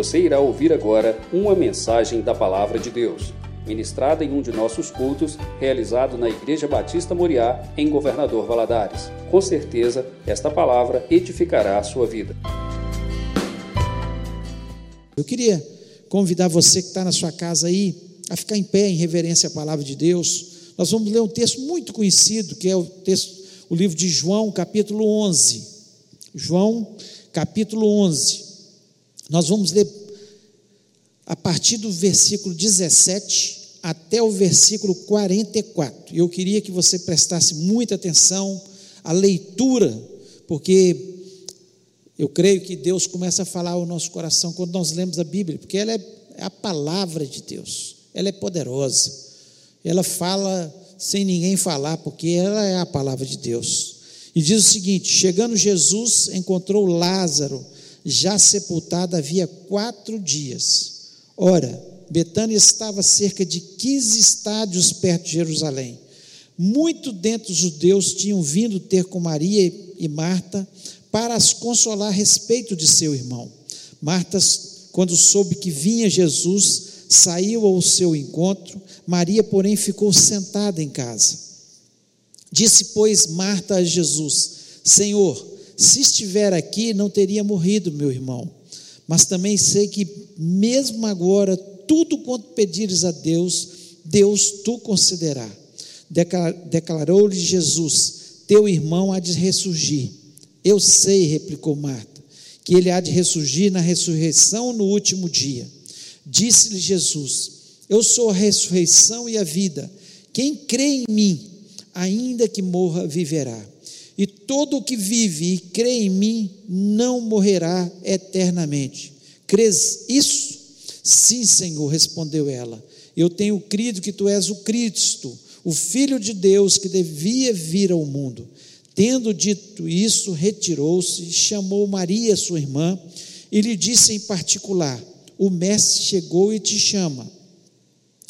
Você irá ouvir agora uma mensagem da Palavra de Deus, ministrada em um de nossos cultos, realizado na Igreja Batista Moriá, em Governador Valadares. Com certeza, esta palavra edificará a sua vida. Eu queria convidar você que está na sua casa aí a ficar em pé em reverência à palavra de Deus. Nós vamos ler um texto muito conhecido, que é o texto, o livro de João, capítulo 11. João, capítulo 11. Nós vamos ler a partir do versículo 17 até o versículo 44. E eu queria que você prestasse muita atenção à leitura, porque eu creio que Deus começa a falar ao nosso coração quando nós lemos a Bíblia, porque ela é, é a palavra de Deus, ela é poderosa, ela fala sem ninguém falar, porque ela é a palavra de Deus. E diz o seguinte: chegando Jesus, encontrou Lázaro, já sepultado havia quatro dias. Ora, Betânia estava cerca de 15 estádios perto de Jerusalém. Muito dentre os judeus tinham vindo ter com Maria e Marta para as consolar a respeito de seu irmão. Marta, quando soube que vinha Jesus, saiu ao seu encontro, Maria, porém, ficou sentada em casa. Disse, pois, Marta a Jesus: Senhor, se estiver aqui, não teria morrido meu irmão. Mas também sei que, mesmo agora, tudo quanto pedires a Deus, Deus tu concederá. Declarou-lhe Jesus: Teu irmão há de ressurgir. Eu sei, replicou Marta, que ele há de ressurgir na ressurreição no último dia. Disse-lhe Jesus: Eu sou a ressurreição e a vida. Quem crê em mim, ainda que morra, viverá. E todo o que vive e crê em mim não morrerá eternamente. Crês isso? Sim, Senhor, respondeu ela. Eu tenho crido que tu és o Cristo, o Filho de Deus que devia vir ao mundo. Tendo dito isso, retirou-se e chamou Maria, sua irmã, e lhe disse em particular: O mestre chegou e te chama.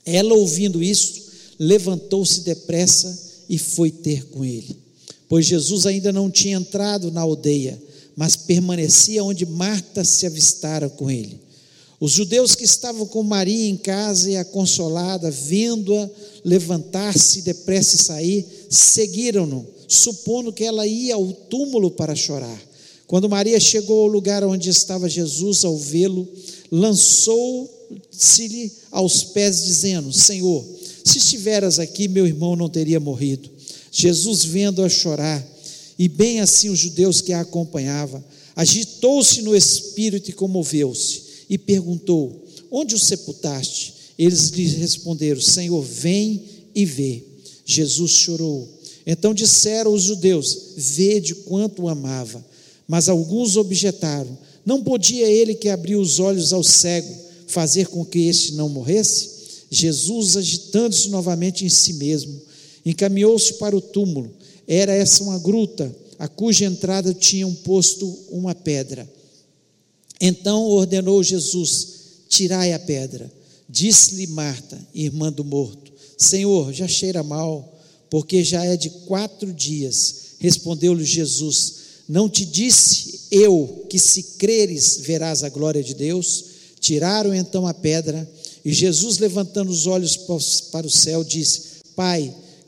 Ela, ouvindo isto, levantou-se depressa e foi ter com ele. Pois Jesus ainda não tinha entrado na aldeia, mas permanecia onde Marta se avistara com ele. Os judeus que estavam com Maria em casa e a consolada, vendo-a levantar-se depressa e sair, seguiram-no supondo que ela ia ao túmulo para chorar. Quando Maria chegou ao lugar onde estava Jesus, ao vê-lo, lançou-se-lhe aos pés, dizendo: Senhor, se estiveras aqui, meu irmão não teria morrido. Jesus, vendo-a chorar, e bem assim os judeus que a acompanhavam, agitou-se no espírito e comoveu-se, e perguntou: Onde o sepultaste? Eles lhe responderam: Senhor, vem e vê. Jesus chorou. Então disseram os judeus: Vede quanto o amava. Mas alguns objetaram: Não podia ele que abriu os olhos ao cego fazer com que este não morresse? Jesus, agitando-se novamente em si mesmo, encaminhou-se para o túmulo. Era essa uma gruta, a cuja entrada tinham posto uma pedra. Então ordenou Jesus: Tirai a pedra. Disse-lhe Marta, irmã do morto: Senhor, já cheira mal porque já é de quatro dias. Respondeu-lhe Jesus: Não te disse eu que se creres verás a glória de Deus? Tiraram então a pedra, e Jesus, levantando os olhos para o céu, disse: Pai,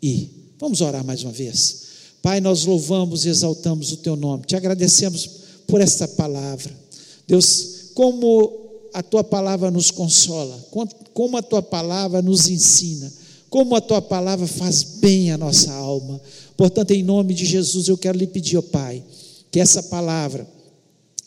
ir. Vamos orar mais uma vez. Pai, nós louvamos e exaltamos o teu nome, te agradecemos por esta palavra. Deus, como a tua palavra nos consola, como a tua palavra nos ensina como a tua palavra faz bem à nossa alma. Portanto, em nome de Jesus, eu quero lhe pedir, ó Pai, que essa palavra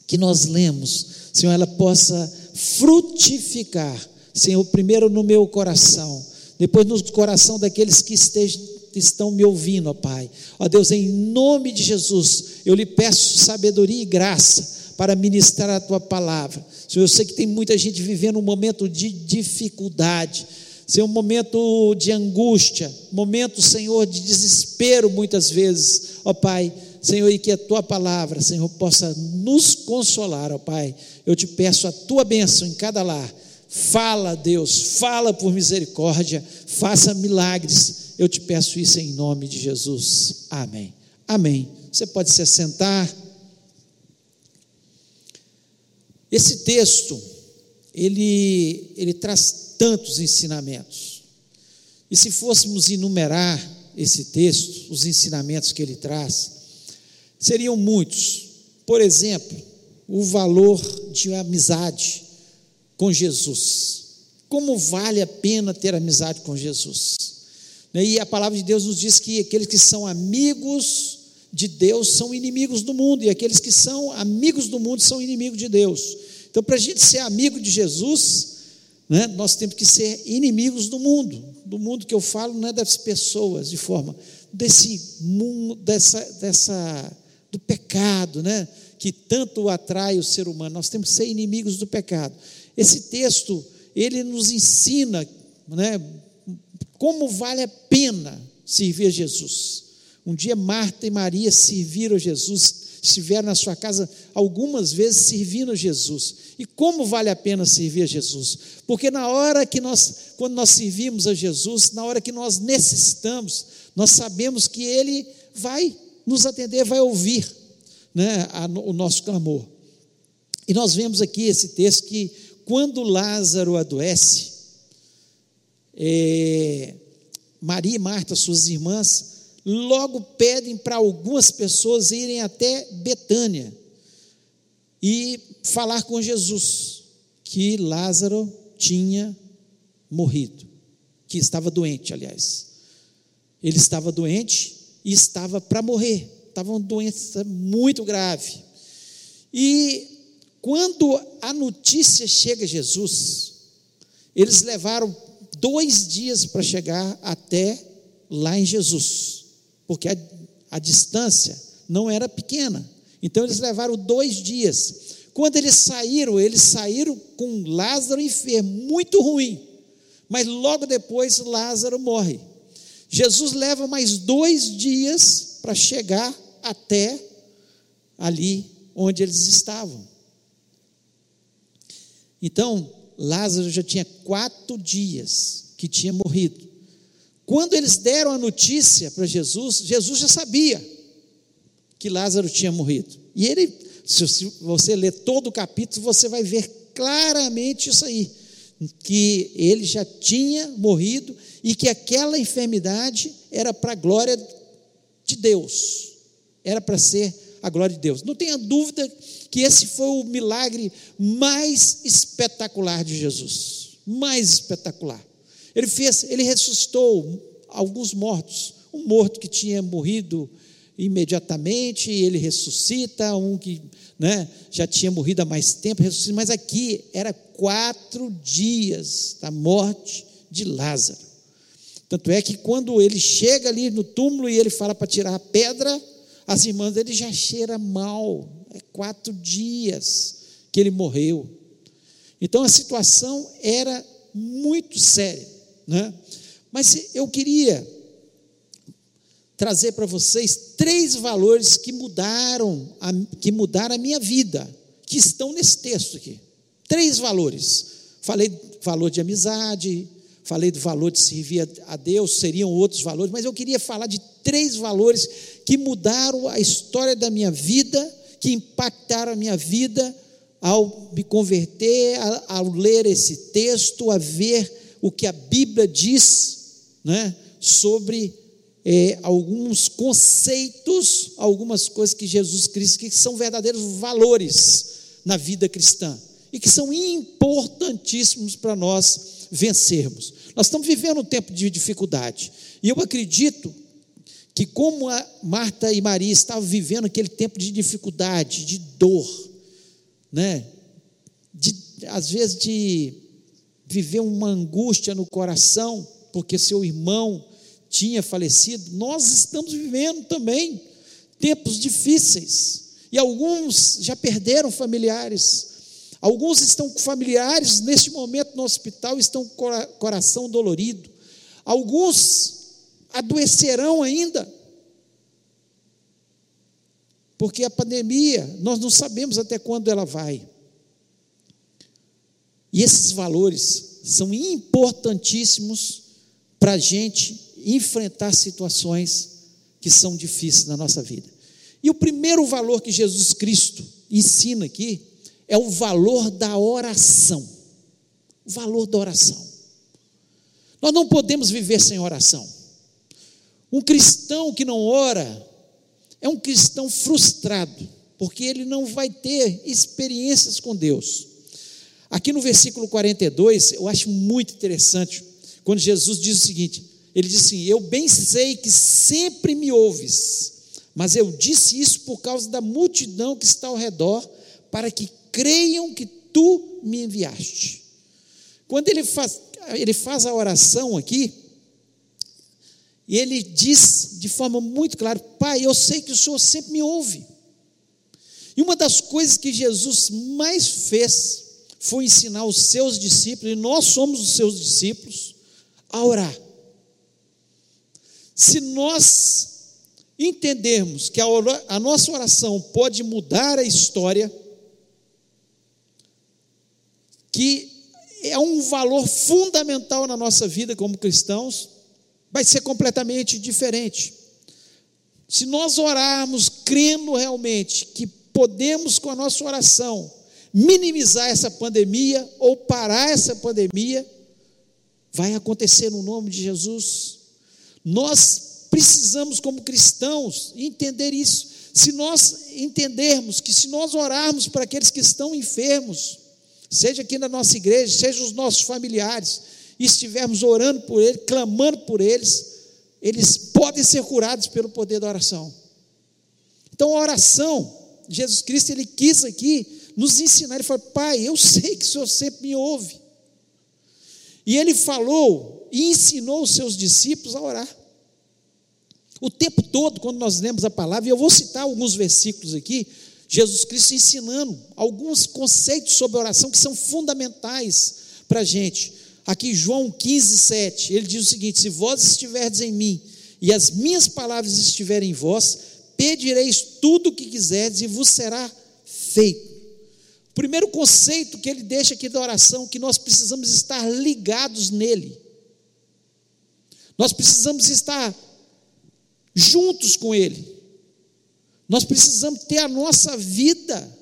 que nós lemos, Senhor, ela possa frutificar, Senhor, primeiro no meu coração, depois no coração daqueles que estejam, estão me ouvindo, ó Pai. Ó Deus, em nome de Jesus, eu lhe peço sabedoria e graça para ministrar a tua palavra. Senhor, eu sei que tem muita gente vivendo um momento de dificuldade, Senhor, um momento de angústia, momento, Senhor, de desespero muitas vezes, ó Pai. Senhor, e que a tua palavra, Senhor, possa nos consolar, ó Pai. Eu te peço a tua bênção em cada lar. Fala, Deus, fala por misericórdia, faça milagres. Eu te peço isso em nome de Jesus. Amém. Amém. Você pode se assentar. Esse texto, ele, ele traz tantos ensinamentos. E se fôssemos enumerar esse texto, os ensinamentos que ele traz, seriam muitos. Por exemplo, o valor de amizade com Jesus. Como vale a pena ter amizade com Jesus? Né, e a palavra de Deus nos diz que aqueles que são amigos de Deus são inimigos do mundo, e aqueles que são amigos do mundo são inimigos de Deus. Então, para a gente ser amigo de Jesus, né, nós temos que ser inimigos do mundo. Do mundo que eu falo não é das pessoas, de forma desse mundo, dessa, dessa do pecado, né, que tanto atrai o ser humano. Nós temos que ser inimigos do pecado. Esse texto ele nos ensina, né, como vale a pena servir a Jesus. Um dia Marta e Maria serviram a Jesus, estiveram na sua casa algumas vezes servindo a Jesus. E como vale a pena servir a Jesus? Porque na hora que nós, quando nós servimos a Jesus, na hora que nós necessitamos, nós sabemos que Ele vai nos atender, vai ouvir né, a, o nosso clamor. E nós vemos aqui esse texto que quando Lázaro adoece, é, Maria e Marta, suas irmãs, logo pedem para algumas pessoas irem até Betânia e falar com Jesus que Lázaro tinha morrido, que estava doente, aliás. Ele estava doente e estava para morrer, estava uma doença muito grave. E quando a notícia chega a Jesus, eles levaram dois dias para chegar até lá em Jesus porque a, a distância não era pequena. Então eles levaram dois dias. Quando eles saíram, eles saíram com Lázaro enfermo, muito ruim. Mas logo depois Lázaro morre. Jesus leva mais dois dias para chegar até ali onde eles estavam. Então, Lázaro já tinha quatro dias que tinha morrido. Quando eles deram a notícia para Jesus, Jesus já sabia que Lázaro tinha morrido. E ele, se você ler todo o capítulo, você vai ver claramente isso aí, que ele já tinha morrido e que aquela enfermidade era para a glória de Deus, era para ser a glória de Deus. Não tenha dúvida que esse foi o milagre mais espetacular de Jesus, mais espetacular. Ele fez, ele ressuscitou alguns mortos. Um morto que tinha morrido imediatamente, ele ressuscita, um que né, já tinha morrido há mais tempo, ressuscita, mas aqui era quatro dias da morte de Lázaro. Tanto é que quando ele chega ali no túmulo e ele fala para tirar a pedra, as irmãs dele já cheira mal. É quatro dias que ele morreu. Então a situação era muito séria. Né? Mas eu queria trazer para vocês três valores que mudaram, a, que mudaram a minha vida, que estão nesse texto aqui. Três valores. Falei valor de amizade, falei do valor de servir a, a Deus, seriam outros valores, mas eu queria falar de três valores que mudaram a história da minha vida, que impactaram a minha vida ao me converter, ao ler esse texto, a ver o que a Bíblia diz né, sobre é, alguns conceitos, algumas coisas que Jesus Cristo, que são verdadeiros valores na vida cristã e que são importantíssimos para nós vencermos. Nós estamos vivendo um tempo de dificuldade e eu acredito que, como Marta e Maria estavam vivendo aquele tempo de dificuldade, de dor, né, de, às vezes de viver uma angústia no coração, porque seu irmão tinha falecido, nós estamos vivendo também tempos difíceis. e alguns já perderam familiares. Alguns estão com familiares neste momento no hospital, estão com o coração dolorido. Alguns adoecerão ainda. Porque a pandemia, nós não sabemos até quando ela vai. E esses valores são importantíssimos para a gente enfrentar situações que são difíceis na nossa vida. E o primeiro valor que Jesus Cristo ensina aqui é o valor da oração. O valor da oração. Nós não podemos viver sem oração. Um cristão que não ora é um cristão frustrado, porque ele não vai ter experiências com Deus. Aqui no versículo 42, eu acho muito interessante, quando Jesus diz o seguinte: ele diz assim: Eu bem sei que sempre me ouves, mas eu disse isso por causa da multidão que está ao redor, para que creiam que tu me enviaste. Quando ele faz, ele faz a oração aqui, e ele diz de forma muito clara: Pai, eu sei que o Senhor sempre me ouve. E uma das coisas que Jesus mais fez foi ensinar os seus discípulos, e nós somos os seus discípulos, a orar. Se nós entendermos que a, a nossa oração pode mudar a história, que é um valor fundamental na nossa vida como cristãos, vai ser completamente diferente. Se nós orarmos crendo realmente que podemos, com a nossa oração, minimizar essa pandemia ou parar essa pandemia, vai acontecer no nome de Jesus. Nós precisamos, como cristãos, entender isso. Se nós entendermos que, se nós orarmos para aqueles que estão enfermos, seja aqui na nossa igreja, seja os nossos familiares, e estivermos orando por eles, clamando por eles, eles podem ser curados pelo poder da oração. Então, a oração, Jesus Cristo, ele quis aqui nos ensinar. Ele falou: Pai, eu sei que o Senhor sempre me ouve. E ele falou e ensinou os seus discípulos a orar. O tempo todo, quando nós lemos a palavra, e eu vou citar alguns versículos aqui, Jesus Cristo ensinando alguns conceitos sobre oração que são fundamentais para a gente. Aqui, João 15, 7, ele diz o seguinte: Se vós estiverdes em mim e as minhas palavras estiverem em vós, pedireis tudo o que quiserdes e vos será feito. O primeiro conceito que ele deixa aqui da oração, que nós precisamos estar ligados nele. Nós precisamos estar juntos com ele. Nós precisamos ter a nossa vida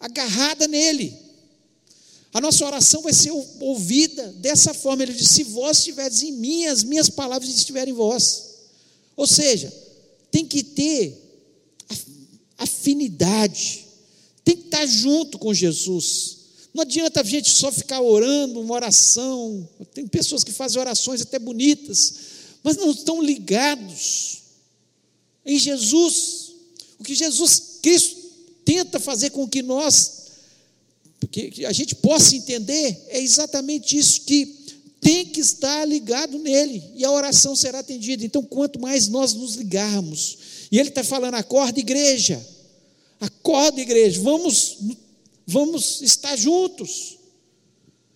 agarrada nele. A nossa oração vai ser ouvida dessa forma. Ele diz: Se vós estiveres em mim, as minhas palavras estiverem em vós. Ou seja, tem que ter afinidade, tem que estar junto com Jesus. Não adianta a gente só ficar orando uma oração. Tem pessoas que fazem orações até bonitas, mas não estão ligados em Jesus. O que Jesus Cristo tenta fazer com que nós que a gente possa entender é exatamente isso que tem que estar ligado nele e a oração será atendida. Então, quanto mais nós nos ligarmos, e ele está falando, acorda igreja, acorda igreja, vamos, vamos estar juntos.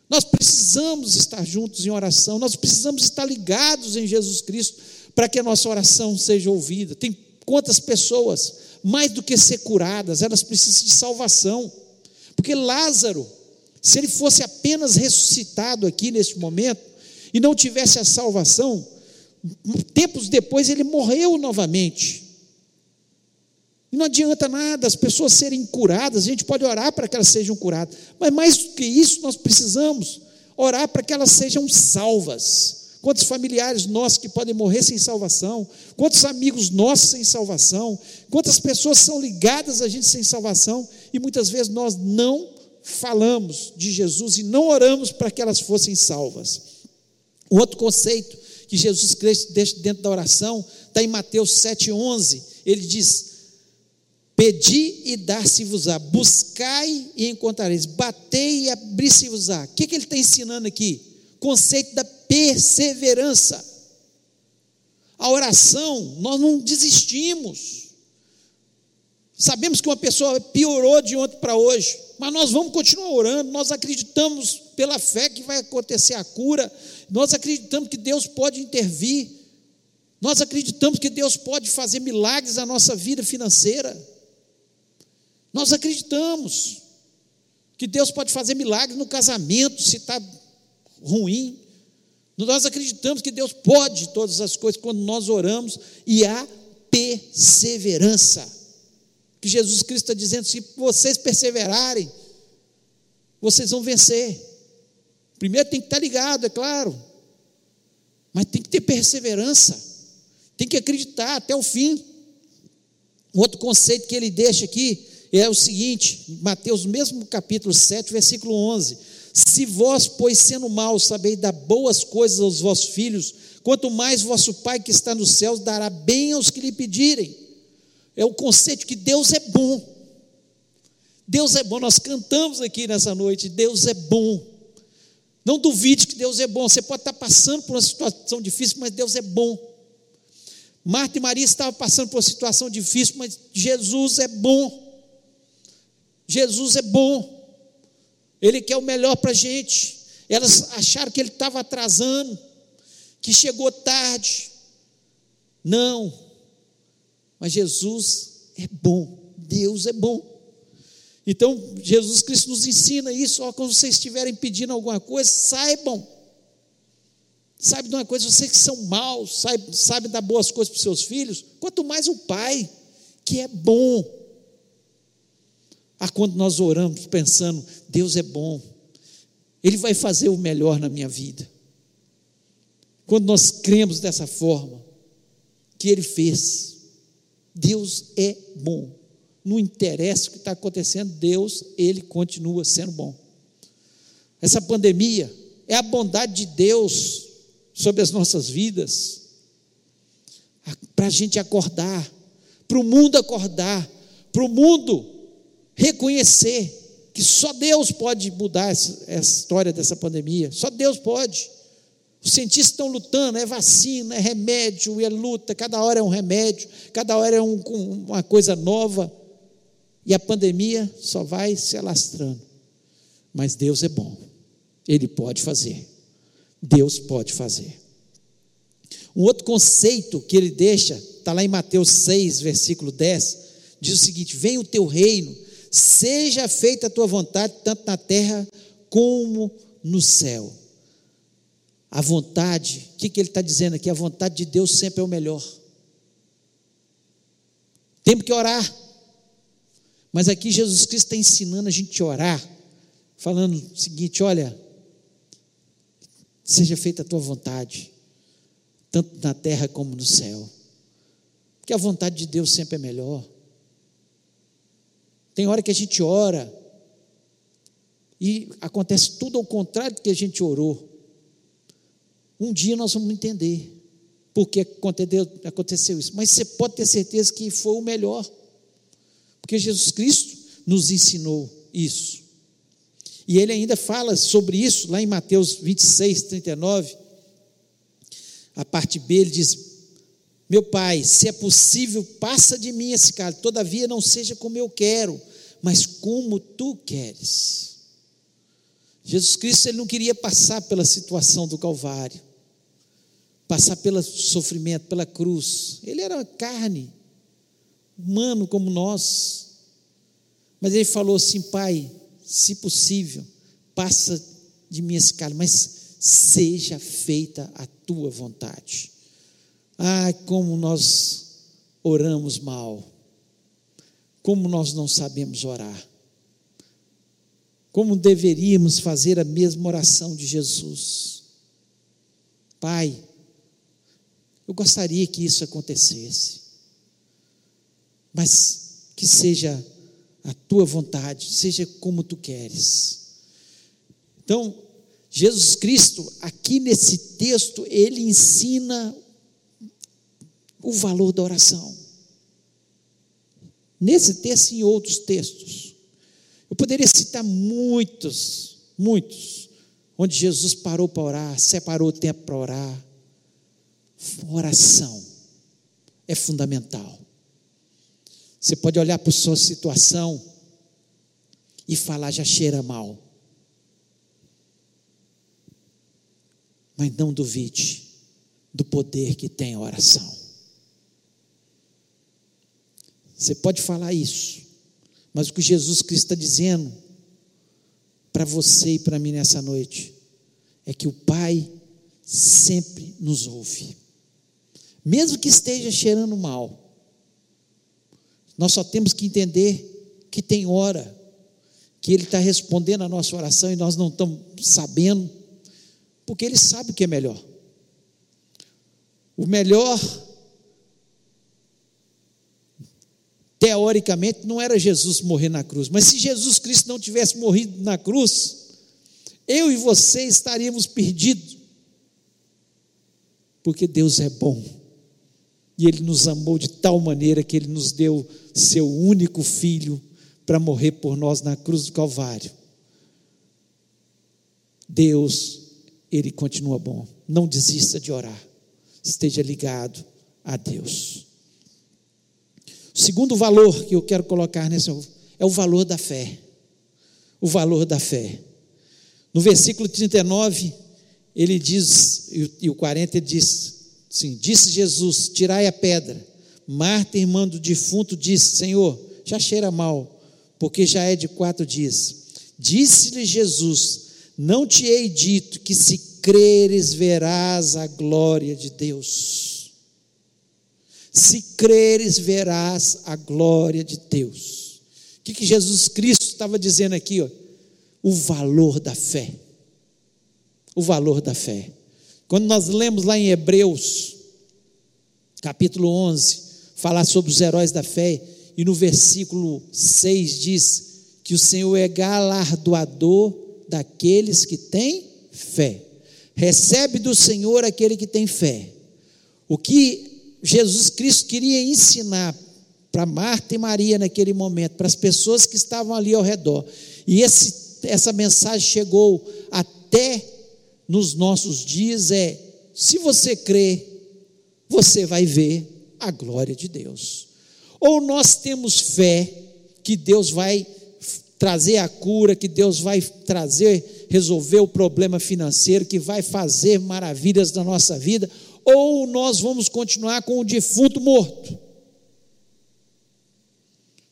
Nós precisamos estar juntos em oração, nós precisamos estar ligados em Jesus Cristo para que a nossa oração seja ouvida. Tem quantas pessoas, mais do que ser curadas, elas precisam de salvação. Porque Lázaro, se ele fosse apenas ressuscitado aqui neste momento e não tivesse a salvação, tempos depois ele morreu novamente. E não adianta nada as pessoas serem curadas, a gente pode orar para que elas sejam curadas, mas mais do que isso, nós precisamos orar para que elas sejam salvas. Quantos familiares nossos que podem morrer sem salvação? Quantos amigos nossos sem salvação? Quantas pessoas são ligadas a gente sem salvação? E muitas vezes nós não falamos de Jesus e não oramos para que elas fossem salvas. Outro conceito que Jesus deixa dentro da oração está em Mateus 7,11. Ele diz: Pedi e dar-se-vos-á, buscai e encontrareis, batei e abrir-se-vos-á. O que, que ele está ensinando aqui? Conceito da perseverança. A oração, nós não desistimos. Sabemos que uma pessoa piorou de ontem para hoje, mas nós vamos continuar orando, nós acreditamos pela fé que vai acontecer a cura, nós acreditamos que Deus pode intervir, nós acreditamos que Deus pode fazer milagres na nossa vida financeira, nós acreditamos que Deus pode fazer milagres no casamento, se está ruim, nós acreditamos que Deus pode todas as coisas quando nós oramos e há perseverança que Jesus Cristo está dizendo: se vocês perseverarem, vocês vão vencer. Primeiro tem que estar ligado, é claro, mas tem que ter perseverança, tem que acreditar até o fim. Um outro conceito que ele deixa aqui é o seguinte, Mateus, mesmo capítulo 7, versículo 11: Se vós, pois sendo maus, sabeis dar boas coisas aos vossos filhos, quanto mais vosso Pai que está nos céus dará bem aos que lhe pedirem é o conceito que Deus é bom. Deus é bom, nós cantamos aqui nessa noite, Deus é bom. Não duvide que Deus é bom. Você pode estar passando por uma situação difícil, mas Deus é bom. Marta e Maria estavam passando por uma situação difícil, mas Jesus é bom. Jesus é bom. Ele quer o melhor para a gente. Elas acharam que ele estava atrasando, que chegou tarde. Não. Mas Jesus é bom, Deus é bom. Então, Jesus Cristo nos ensina isso, ó, quando vocês estiverem pedindo alguma coisa, saibam. Sabe de uma coisa, vocês que são maus, sabem sabe dar boas coisas para os seus filhos, quanto mais o Pai, que é bom. Ah, quando nós oramos pensando, Deus é bom, Ele vai fazer o melhor na minha vida. Quando nós cremos dessa forma, que Ele fez, Deus é bom. Não interessa o que está acontecendo, Deus, Ele continua sendo bom. Essa pandemia é a bondade de Deus sobre as nossas vidas, para a gente acordar, para o mundo acordar, para o mundo reconhecer que só Deus pode mudar essa, essa história dessa pandemia, só Deus pode. Os cientistas estão lutando, é vacina, é remédio, é luta, cada hora é um remédio, cada hora é um, uma coisa nova. E a pandemia só vai se alastrando. Mas Deus é bom, Ele pode fazer. Deus pode fazer. Um outro conceito que ele deixa, está lá em Mateus 6, versículo 10, diz o seguinte: Venha o teu reino, seja feita a tua vontade, tanto na terra como no céu. A vontade, o que, que ele está dizendo aqui? A vontade de Deus sempre é o melhor. Temos que orar. Mas aqui Jesus Cristo está ensinando a gente a orar, falando o seguinte: olha, seja feita a tua vontade, tanto na terra como no céu. Porque a vontade de Deus sempre é melhor. Tem hora que a gente ora e acontece tudo ao contrário do que a gente orou. Um dia nós vamos entender por que aconteceu isso. Mas você pode ter certeza que foi o melhor. Porque Jesus Cristo nos ensinou isso. E ele ainda fala sobre isso lá em Mateus 26, 39. A parte B ele diz: Meu pai, se é possível, passa de mim esse cálice, todavia não seja como eu quero, mas como tu queres. Jesus Cristo ele não queria passar pela situação do Calvário passar pelo sofrimento, pela cruz. Ele era carne, humano como nós. Mas ele falou assim: Pai, se possível, passa de mim esse cálice, mas seja feita a tua vontade. Ah, como nós oramos mal, como nós não sabemos orar, como deveríamos fazer a mesma oração de Jesus. Pai, eu gostaria que isso acontecesse. Mas que seja a tua vontade, seja como tu queres. Então, Jesus Cristo, aqui nesse texto, ele ensina o valor da oração. Nesse texto e em outros textos. Eu poderia citar muitos, muitos, onde Jesus parou para orar, separou o tempo para orar, Oração é fundamental. Você pode olhar para a sua situação e falar, já cheira mal. Mas não duvide do poder que tem a oração. Você pode falar isso, mas o que Jesus Cristo está dizendo para você e para mim nessa noite é que o Pai sempre nos ouve, mesmo que esteja cheirando mal. Nós só temos que entender que tem hora que Ele está respondendo a nossa oração e nós não estamos sabendo, porque Ele sabe o que é melhor. O melhor, teoricamente, não era Jesus morrer na cruz, mas se Jesus Cristo não tivesse morrido na cruz, eu e você estaríamos perdidos, porque Deus é bom. E Ele nos amou de tal maneira que Ele nos deu seu único filho para morrer por nós na cruz do Calvário. Deus, Ele continua bom. Não desista de orar. Esteja ligado a Deus. O segundo valor que eu quero colocar nesse é o valor da fé. O valor da fé. No versículo 39, ele diz, e o 40 ele diz: Sim, disse Jesus: Tirai a pedra. Marta, irmã do defunto, disse: Senhor, já cheira mal porque já é de quatro dias. Disse-lhe Jesus: Não te hei dito que se creres verás a glória de Deus. Se creres verás a glória de Deus. O que, que Jesus Cristo estava dizendo aqui? Ó? O valor da fé. O valor da fé. Quando nós lemos lá em Hebreus, capítulo 11, falar sobre os heróis da fé, e no versículo 6 diz que o Senhor é galardoador daqueles que têm fé. Recebe do Senhor aquele que tem fé. O que Jesus Cristo queria ensinar para Marta e Maria naquele momento, para as pessoas que estavam ali ao redor. E esse, essa mensagem chegou até nos nossos dias é: se você crê, você vai ver a glória de Deus. Ou nós temos fé que Deus vai trazer a cura, que Deus vai trazer, resolver o problema financeiro, que vai fazer maravilhas na nossa vida, ou nós vamos continuar com o defunto morto.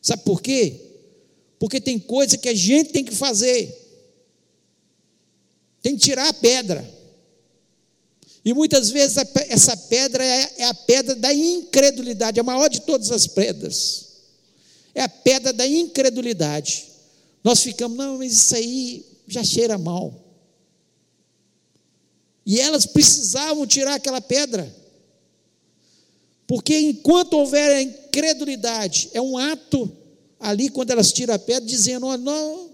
Sabe por quê? Porque tem coisa que a gente tem que fazer. Tem que tirar a pedra. E muitas vezes essa pedra é, é a pedra da incredulidade, a maior de todas as pedras. É a pedra da incredulidade. Nós ficamos, não, mas isso aí já cheira mal. E elas precisavam tirar aquela pedra. Porque enquanto houver a incredulidade, é um ato ali, quando elas tiram a pedra, dizendo: oh, não,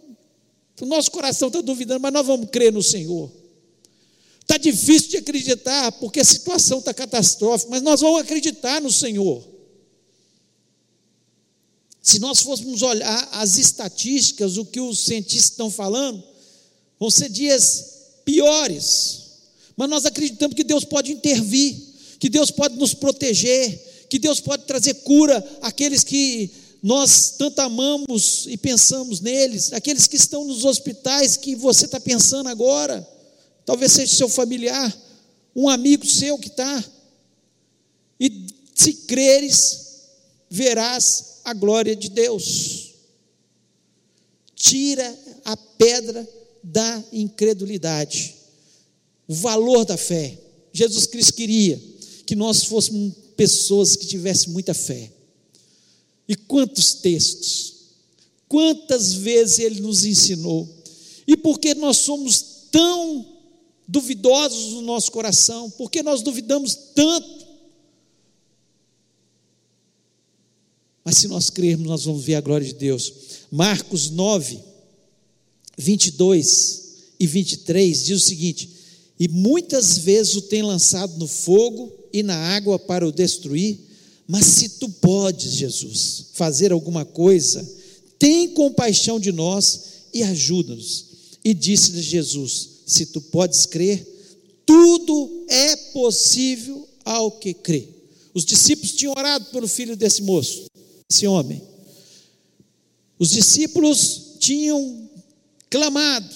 o nosso coração está duvidando, mas nós vamos crer no Senhor. Está difícil de acreditar, porque a situação está catastrófica, mas nós vamos acreditar no Senhor. Se nós fôssemos olhar as estatísticas, o que os cientistas estão falando, vão ser dias piores. Mas nós acreditamos que Deus pode intervir, que Deus pode nos proteger, que Deus pode trazer cura àqueles que nós tanto amamos e pensamos neles, aqueles que estão nos hospitais que você está pensando agora talvez seja seu familiar, um amigo seu que está. E se creres, verás a glória de Deus. Tira a pedra da incredulidade, o valor da fé. Jesus Cristo queria que nós fôssemos pessoas que tivessem muita fé. E quantos textos, quantas vezes ele nos ensinou, e porque nós somos tão duvidosos no nosso coração, porque nós duvidamos tanto. Mas se nós crermos, nós vamos ver a glória de Deus. Marcos 9, 22 e 23 diz o seguinte: E muitas vezes o tem lançado no fogo e na água para o destruir, mas se tu podes, Jesus, fazer alguma coisa, tem compaixão de nós e ajuda-nos. E disse-lhe Jesus: se tu podes crer, tudo é possível ao que crê. Os discípulos tinham orado pelo filho desse moço. esse homem. Os discípulos tinham clamado,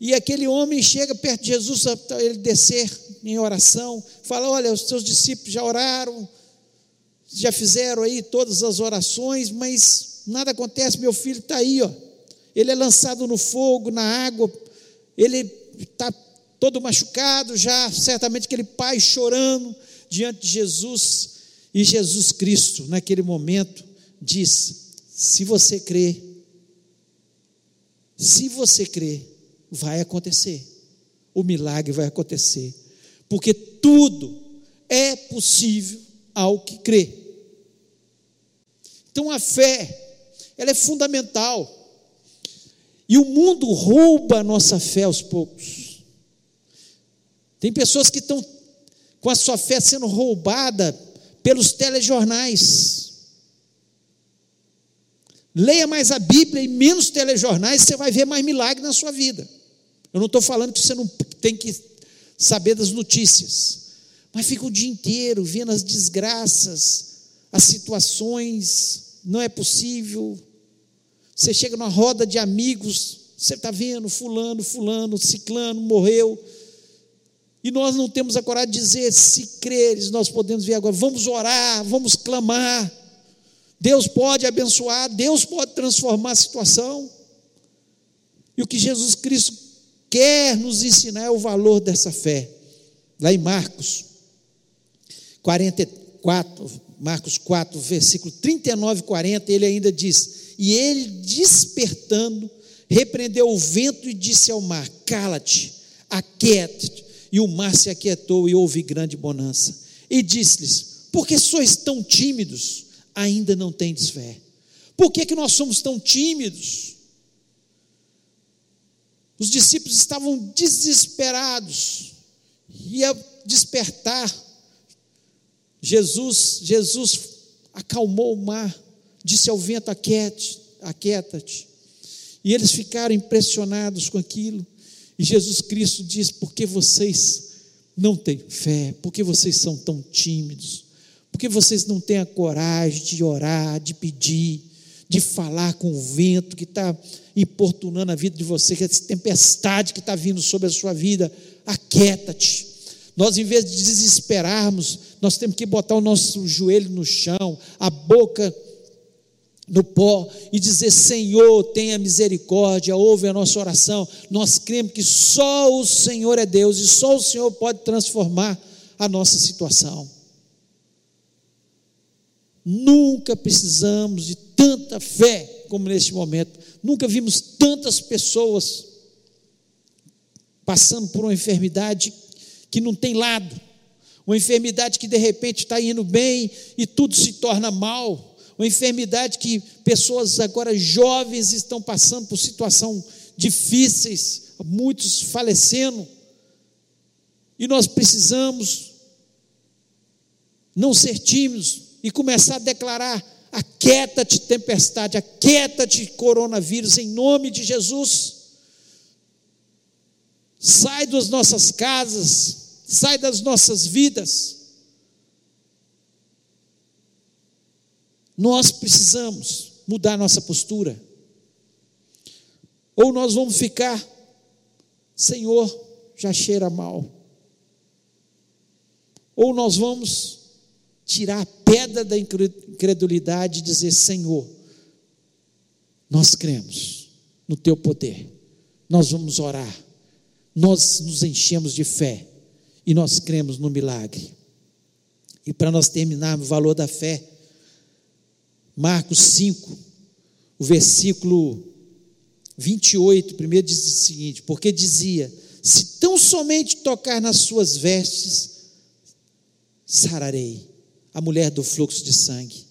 e aquele homem chega perto de Jesus, ele descer em oração, fala: Olha, os seus discípulos já oraram, já fizeram aí todas as orações, mas nada acontece, meu filho está aí, ó. Ele é lançado no fogo, na água, ele está todo machucado já, certamente aquele pai chorando diante de Jesus, e Jesus Cristo, naquele momento, diz: Se você crê, se você crê, vai acontecer, o milagre vai acontecer, porque tudo é possível ao que crê. Então a fé, ela é fundamental. E o mundo rouba a nossa fé aos poucos. Tem pessoas que estão com a sua fé sendo roubada pelos telejornais. Leia mais a Bíblia e menos telejornais, você vai ver mais milagre na sua vida. Eu não estou falando que você não tem que saber das notícias, mas fica o dia inteiro vendo as desgraças, as situações, não é possível. Você chega numa roda de amigos, você está vendo fulano, fulano, ciclano, morreu. E nós não temos a coragem de dizer, se creres, nós podemos ver agora, vamos orar, vamos clamar. Deus pode abençoar, Deus pode transformar a situação. E o que Jesus Cristo quer nos ensinar o valor dessa fé. Lá em Marcos 44, Marcos 4, versículo 39 e 40, ele ainda diz: E ele despertando, repreendeu o vento e disse ao mar: Cala-te, aquieta-te. E o mar se aquietou e houve grande bonança. E disse-lhes: Por que sois tão tímidos? Ainda não tendes fé. Por que, que nós somos tão tímidos? Os discípulos estavam desesperados. Ia despertar. Jesus, Jesus acalmou o mar, disse ao vento: aquieta-te. E eles ficaram impressionados com aquilo. E Jesus Cristo diz: por que vocês não têm fé? Por que vocês são tão tímidos? Por que vocês não têm a coragem de orar, de pedir? De falar com o vento que está importunando a vida de você, que essa tempestade que está vindo sobre a sua vida, aquieta-te. Nós, em vez de desesperarmos, nós temos que botar o nosso joelho no chão, a boca no pó e dizer: Senhor, tenha misericórdia, ouve a nossa oração. Nós cremos que só o Senhor é Deus e só o Senhor pode transformar a nossa situação. Nunca precisamos de tanta fé como neste momento. Nunca vimos tantas pessoas passando por uma enfermidade que não tem lado, uma enfermidade que de repente está indo bem e tudo se torna mal, uma enfermidade que pessoas agora jovens estão passando por situação difíceis, muitos falecendo. E nós precisamos não ser tímidos, e começar a declarar: aquieta-te, tempestade, aquieta-te, coronavírus, em nome de Jesus. Sai das nossas casas, sai das nossas vidas. Nós precisamos mudar nossa postura. Ou nós vamos ficar, Senhor, já cheira mal. Ou nós vamos tirar a pedra da incredulidade e dizer: Senhor, nós cremos no teu poder, nós vamos orar, nós nos enchemos de fé e nós cremos no milagre. E para nós terminarmos o valor da fé, Marcos 5, o versículo 28, primeiro diz o seguinte: porque dizia: se tão somente tocar nas suas vestes, sararei a mulher do fluxo de sangue.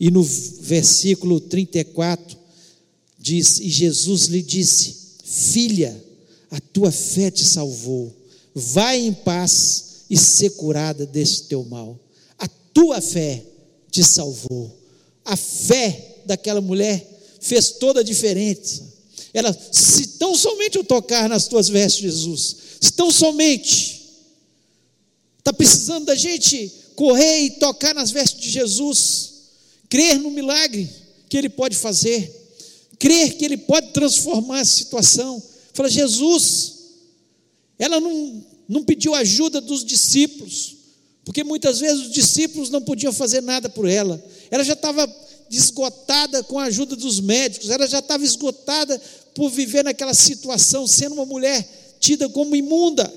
E no versículo 34 diz: E Jesus lhe disse: Filha, a tua fé te salvou. Vai em paz e ser curada desse teu mal. A tua fé te salvou. A fé daquela mulher fez toda a diferença. Ela, se tão somente eu tocar nas tuas vestes, Jesus, se tão somente está precisando da gente correr e tocar nas vestes de Jesus, crer no milagre que Ele pode fazer, crer que Ele pode transformar a situação. Fala, Jesus, ela não, não pediu ajuda dos discípulos, porque muitas vezes os discípulos não podiam fazer nada por ela, ela já estava esgotada com a ajuda dos médicos, ela já estava esgotada por viver naquela situação, sendo uma mulher tida como imunda,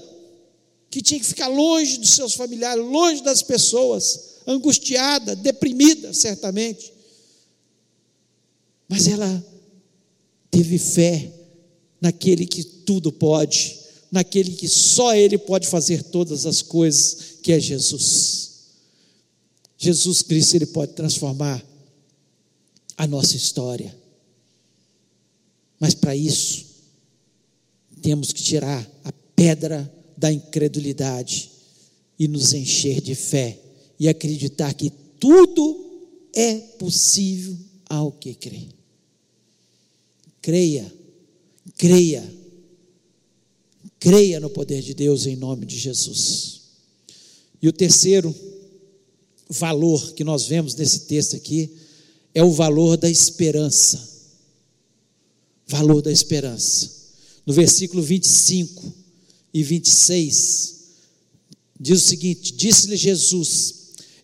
que tinha que ficar longe dos seus familiares, longe das pessoas, angustiada, deprimida, certamente. Mas ela teve fé naquele que tudo pode, naquele que só Ele pode fazer todas as coisas, que é Jesus. Jesus Cristo, Ele pode transformar a nossa história. Mas para isso, temos que tirar a pedra da incredulidade e nos encher de fé e acreditar que tudo é possível ao que crê. Creia, creia, creia no poder de Deus em nome de Jesus. E o terceiro valor que nós vemos nesse texto aqui é o valor da esperança. Valor da esperança. No versículo 25 e 26, diz o seguinte: Disse-lhe Jesus: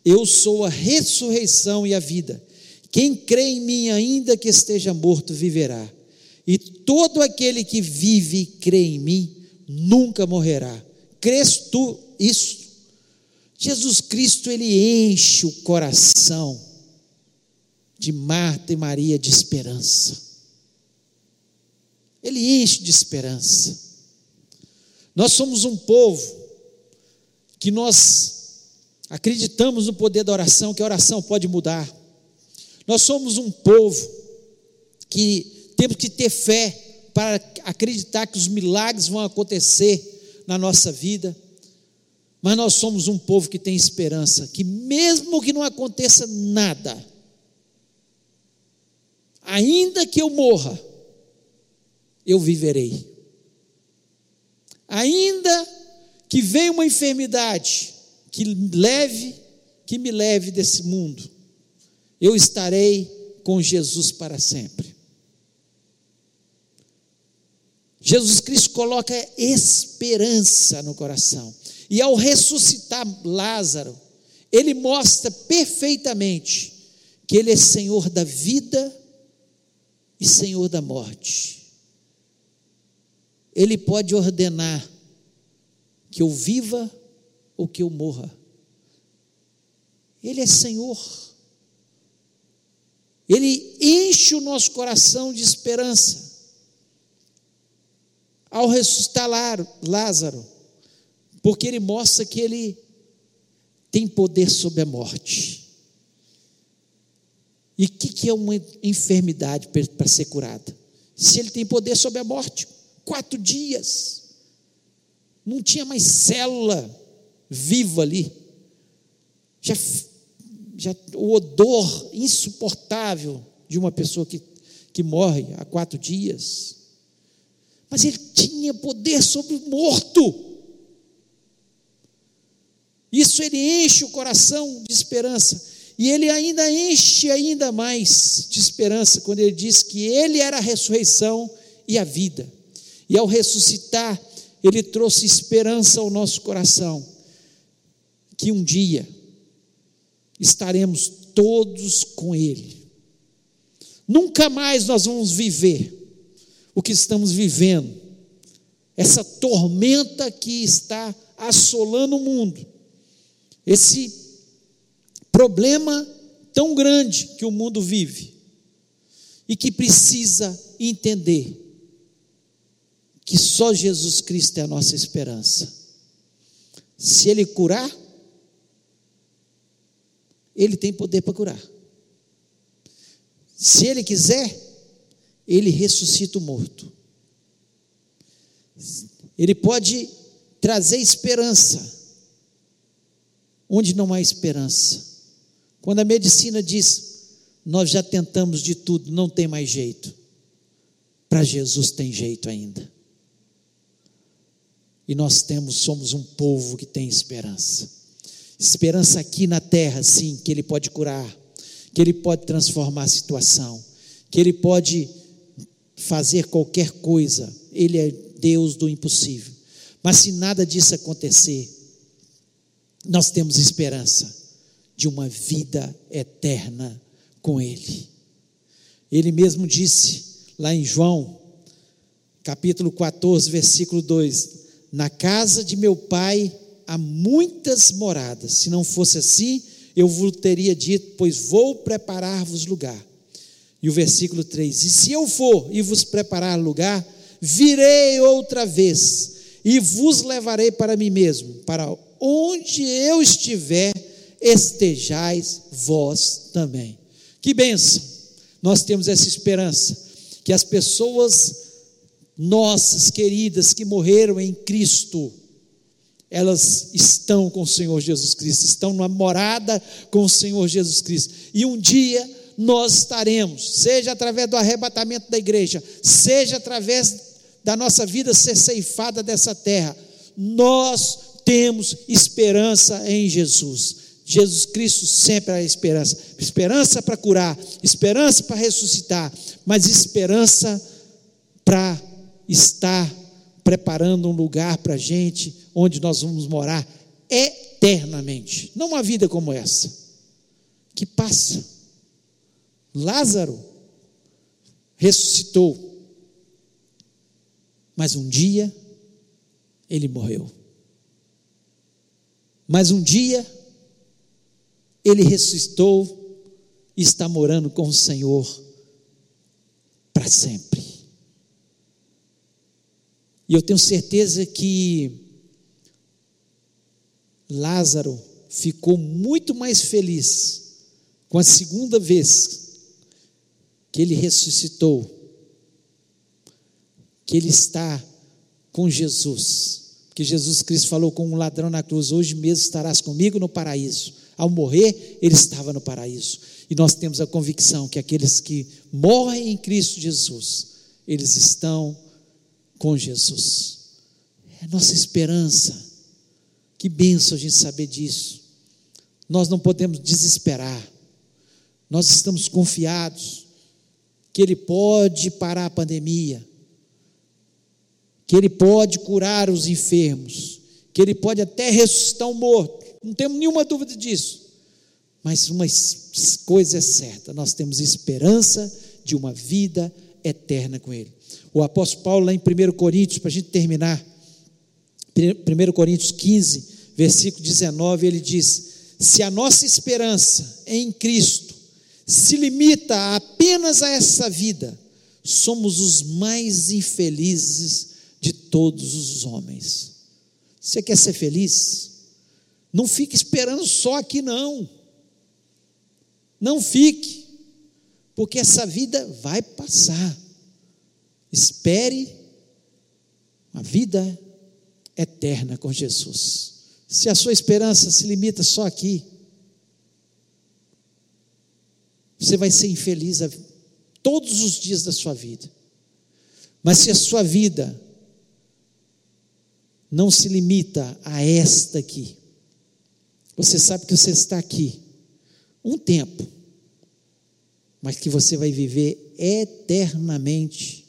Eu sou a ressurreição e a vida. Quem crê em mim, ainda que esteja morto, viverá. E todo aquele que vive e crê em mim, nunca morrerá. Crês tu isso? Jesus Cristo, ele enche o coração de Marta e Maria de esperança. Ele enche de esperança. Nós somos um povo que nós acreditamos no poder da oração, que a oração pode mudar. Nós somos um povo que temos que ter fé para acreditar que os milagres vão acontecer na nossa vida. Mas nós somos um povo que tem esperança, que mesmo que não aconteça nada, ainda que eu morra, eu viverei. Ainda que venha uma enfermidade que leve, que me leve desse mundo, eu estarei com Jesus para sempre. Jesus Cristo coloca esperança no coração. E ao ressuscitar Lázaro, ele mostra perfeitamente que ele é Senhor da vida e Senhor da morte. Ele pode ordenar que eu viva ou que eu morra. Ele é Senhor. Ele enche o nosso coração de esperança. Ao ressuscitar Lázaro, porque ele mostra que ele tem poder sobre a morte. E o que, que é uma enfermidade para ser curada? Se ele tem poder sobre a morte, quatro dias, não tinha mais célula viva ali, já, já o odor insuportável de uma pessoa que, que morre há quatro dias, mas ele tinha poder sobre o morto. Isso ele enche o coração de esperança. E ele ainda enche ainda mais de esperança quando ele diz que ele era a ressurreição e a vida. E ao ressuscitar, ele trouxe esperança ao nosso coração, que um dia estaremos todos com ele. Nunca mais nós vamos viver o que estamos vivendo, essa tormenta que está assolando o mundo, esse problema tão grande que o mundo vive e que precisa entender que só Jesus Cristo é a nossa esperança. Se Ele curar, Ele tem poder para curar. Se Ele quiser, Ele ressuscita o morto. Ele pode trazer esperança onde não há esperança. Quando a medicina diz, nós já tentamos de tudo, não tem mais jeito. Para Jesus tem jeito ainda. E nós temos, somos um povo que tem esperança. Esperança aqui na terra, sim, que Ele pode curar, que Ele pode transformar a situação, que Ele pode fazer qualquer coisa, Ele é Deus do impossível. Mas se nada disso acontecer, nós temos esperança de uma vida eterna com Ele. Ele mesmo disse lá em João, capítulo 14, versículo 2: Na casa de meu pai há muitas moradas, se não fosse assim, eu vos teria dito, pois vou preparar-vos lugar. E o versículo 3: E se eu for e vos preparar lugar, virei outra vez e vos levarei para mim mesmo, para onde eu estiver, estejais vós também. Que bênção! Nós temos essa esperança que as pessoas nossas queridas que morreram em Cristo, elas estão com o Senhor Jesus Cristo, estão numa morada com o Senhor Jesus Cristo. E um dia nós estaremos, seja através do arrebatamento da igreja, seja através da nossa vida ser ceifada dessa terra, nós temos esperança em Jesus. Jesus Cristo sempre é a esperança. Esperança para curar, esperança para ressuscitar, mas esperança para estar preparando um lugar para a gente, onde nós vamos morar eternamente. Não uma vida como essa, que passa. Lázaro ressuscitou, mas um dia ele morreu. Mas um dia ele ressuscitou e está morando com o Senhor para sempre. E eu tenho certeza que Lázaro ficou muito mais feliz com a segunda vez que ele ressuscitou, que ele está com Jesus. Porque Jesus Cristo falou com um ladrão na cruz: Hoje mesmo estarás comigo no paraíso. Ao morrer, ele estava no paraíso. E nós temos a convicção que aqueles que morrem em Cristo Jesus, eles estão com Jesus. É nossa esperança. Que benção a gente saber disso. Nós não podemos desesperar. Nós estamos confiados que Ele pode parar a pandemia, que Ele pode curar os enfermos, que Ele pode até ressuscitar um morto. Não temos nenhuma dúvida disso. Mas uma coisa é certa: nós temos esperança de uma vida eterna com Ele. O apóstolo Paulo, lá em 1 Coríntios, para a gente terminar, 1 Coríntios 15, versículo 19, ele diz: Se a nossa esperança em Cristo se limita apenas a essa vida, somos os mais infelizes de todos os homens. Você quer ser feliz? Não fique esperando só aqui, não. Não fique, porque essa vida vai passar. Espere uma vida eterna com Jesus. Se a sua esperança se limita só aqui, você vai ser infeliz todos os dias da sua vida. Mas se a sua vida não se limita a esta aqui, você sabe que você está aqui um tempo, mas que você vai viver eternamente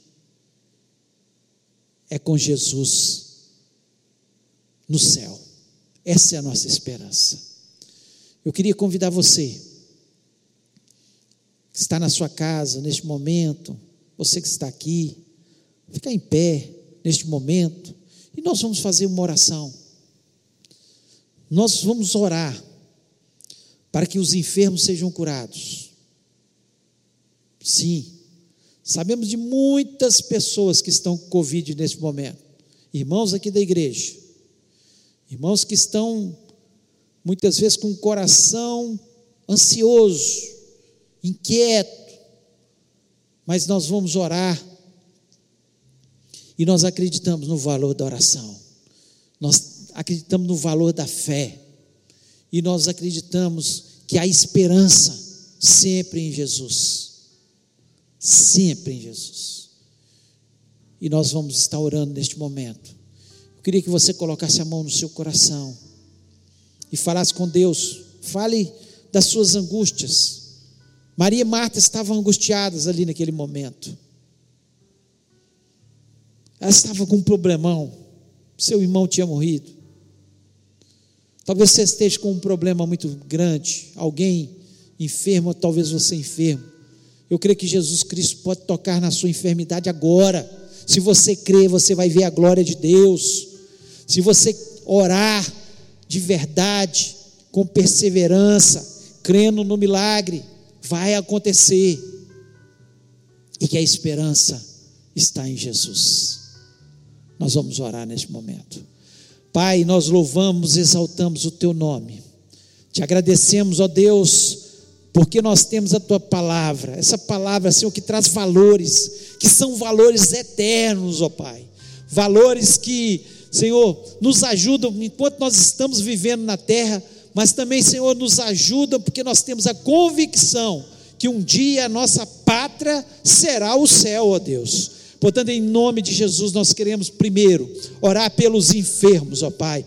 é com Jesus no céu. Essa é a nossa esperança. Eu queria convidar você, que está na sua casa neste momento, você que está aqui, ficar em pé neste momento, e nós vamos fazer uma oração. Nós vamos orar para que os enfermos sejam curados. Sim, Sabemos de muitas pessoas que estão com Covid nesse momento, irmãos aqui da igreja, irmãos que estão muitas vezes com o coração ansioso, inquieto, mas nós vamos orar e nós acreditamos no valor da oração, nós acreditamos no valor da fé e nós acreditamos que há esperança sempre em Jesus sempre em Jesus. E nós vamos estar orando neste momento. Eu queria que você colocasse a mão no seu coração e falasse com Deus. Fale das suas angústias. Maria e Marta estavam angustiadas ali naquele momento. Ela estava com um problemão. Seu irmão tinha morrido. Talvez você esteja com um problema muito grande. Alguém enfermo, talvez você enfermo. Eu creio que Jesus Cristo pode tocar na sua enfermidade agora. Se você crer, você vai ver a glória de Deus. Se você orar de verdade, com perseverança, crendo no milagre, vai acontecer. E que a esperança está em Jesus. Nós vamos orar neste momento. Pai, nós louvamos, exaltamos o teu nome. Te agradecemos, ó Deus, porque nós temos a tua palavra, essa palavra, Senhor, que traz valores, que são valores eternos, ó Pai. Valores que, Senhor, nos ajudam enquanto nós estamos vivendo na terra, mas também, Senhor, nos ajudam porque nós temos a convicção que um dia a nossa pátria será o céu, ó Deus. Portanto, em nome de Jesus, nós queremos primeiro orar pelos enfermos, ó Pai.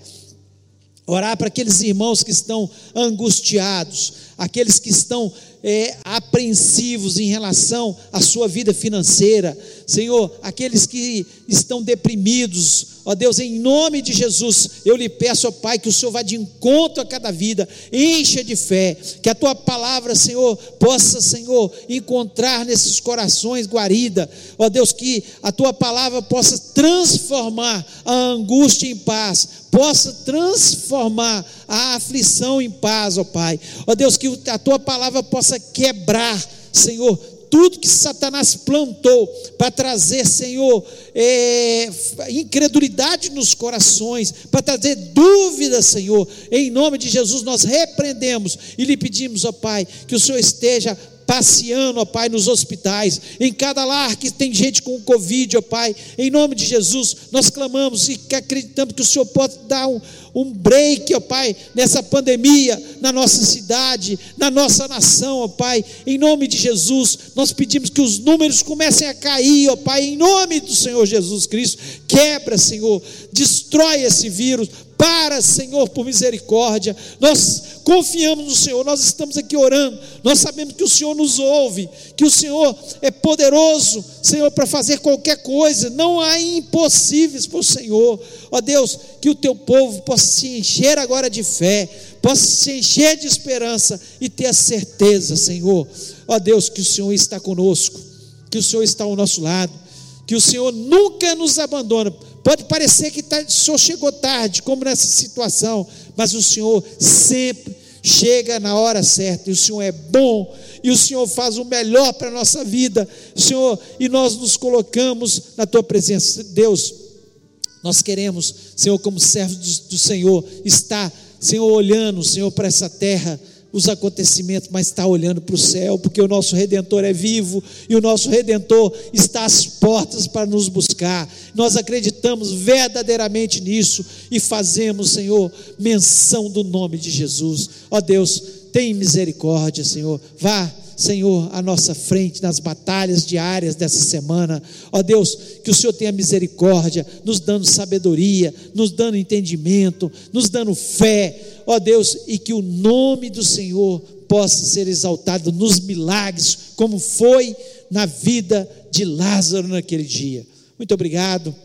Orar para aqueles irmãos que estão angustiados, aqueles que estão é, apreensivos em relação à sua vida financeira, Senhor, aqueles que estão deprimidos, ó Deus, em nome de Jesus, eu lhe peço, ó Pai, que o Senhor vá de encontro a cada vida, encha de fé, que a tua palavra, Senhor, possa, Senhor, encontrar nesses corações guarida, ó Deus, que a tua palavra possa transformar a angústia em paz, possa transformar a aflição em paz, ó Pai, ó Deus, que a tua palavra possa quebrar, Senhor, tudo que Satanás plantou para trazer, Senhor, é, incredulidade nos corações, para trazer dúvida, Senhor, em nome de Jesus nós repreendemos e lhe pedimos, ó Pai, que o Senhor esteja passeando, ó Pai, nos hospitais, em cada lar que tem gente com Covid, ó Pai, em nome de Jesus, nós clamamos e acreditamos que o Senhor pode dar um, um break, ó Pai, nessa pandemia, na nossa cidade, na nossa nação, ó Pai, em nome de Jesus, nós pedimos que os números comecem a cair, ó Pai, em nome do Senhor Jesus Cristo, quebra, Senhor, destrói esse vírus, para, Senhor, por misericórdia. Nós confiamos no Senhor, nós estamos aqui orando. Nós sabemos que o Senhor nos ouve, que o Senhor é poderoso, Senhor, para fazer qualquer coisa. Não há impossíveis para o Senhor. Ó Deus, que o teu povo possa se encher agora de fé, possa se encher de esperança e ter a certeza, Senhor. Ó Deus, que o Senhor está conosco, que o Senhor está ao nosso lado, que o Senhor nunca nos abandona Pode parecer que tá, o Senhor chegou tarde, como nessa situação, mas o Senhor sempre chega na hora certa, e o Senhor é bom, e o Senhor faz o melhor para a nossa vida, Senhor, e nós nos colocamos na tua presença, Deus. Nós queremos, Senhor, como servos do, do Senhor, estar, Senhor, olhando, Senhor, para essa terra os acontecimentos, mas está olhando para o céu, porque o nosso redentor é vivo e o nosso redentor está às portas para nos buscar. Nós acreditamos verdadeiramente nisso e fazemos, Senhor, menção do nome de Jesus. Ó Deus, tem misericórdia, Senhor. Vá Senhor, à nossa frente nas batalhas diárias dessa semana. Ó Deus, que o Senhor tenha misericórdia, nos dando sabedoria, nos dando entendimento, nos dando fé. Ó Deus, e que o nome do Senhor possa ser exaltado nos milagres, como foi na vida de Lázaro naquele dia. Muito obrigado.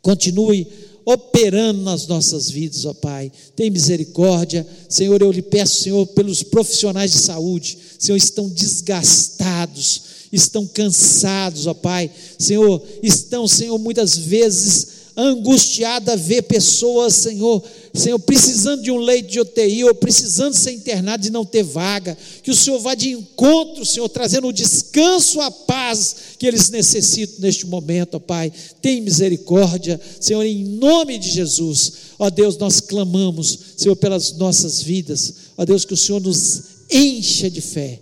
Continue operando nas nossas vidas, ó Pai. Tem misericórdia, Senhor. Eu lhe peço, Senhor, pelos profissionais de saúde, Senhor, estão desgastados, estão cansados, ó Pai. Senhor, estão, Senhor, muitas vezes angustiada ver pessoas, Senhor, Senhor, precisando de um leito de UTI ou precisando ser internado e não ter vaga. Que o Senhor vá de encontro, Senhor, trazendo o descanso, a paz que eles necessitam neste momento, ó Pai. Tem misericórdia, Senhor, em nome de Jesus. Ó Deus, nós clamamos, Senhor, pelas nossas vidas. Ó Deus, que o Senhor nos encha de fé.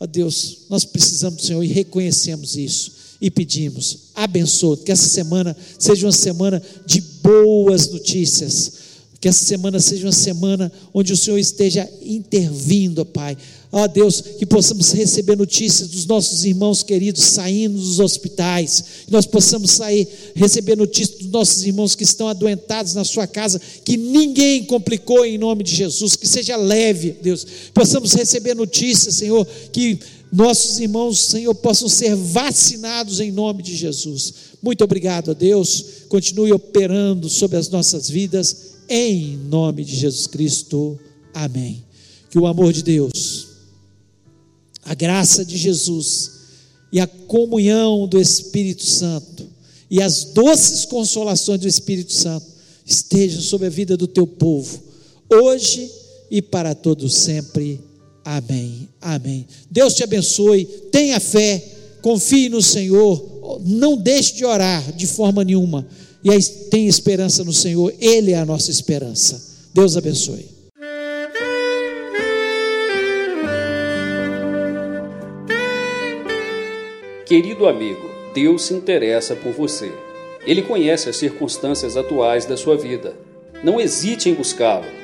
Ó Deus, nós precisamos Senhor e reconhecemos isso e pedimos, abençoe, que essa semana seja uma semana de boas notícias, Que essa semana seja uma semana onde o Senhor esteja intervindo, Pai. Ó Deus, que possamos receber notícias dos nossos irmãos queridos saindo dos hospitais, que nós possamos sair, receber notícias dos nossos irmãos que estão adoentados na sua casa, que ninguém complicou em nome de Jesus, que seja leve, Deus. Possamos receber notícias, Senhor, que nossos irmãos, Senhor, possam ser vacinados em nome de Jesus. Muito obrigado a Deus. Continue operando sobre as nossas vidas em nome de Jesus Cristo. Amém. Que o amor de Deus, a graça de Jesus e a comunhão do Espírito Santo e as doces consolações do Espírito Santo estejam sobre a vida do teu povo, hoje e para todos sempre. Amém. Amém. Deus te abençoe. Tenha fé, confie no Senhor, não deixe de orar de forma nenhuma e tem esperança no Senhor, Ele é a nossa esperança. Deus abençoe. Querido amigo, Deus se interessa por você. Ele conhece as circunstâncias atuais da sua vida. Não hesite em buscá-lo.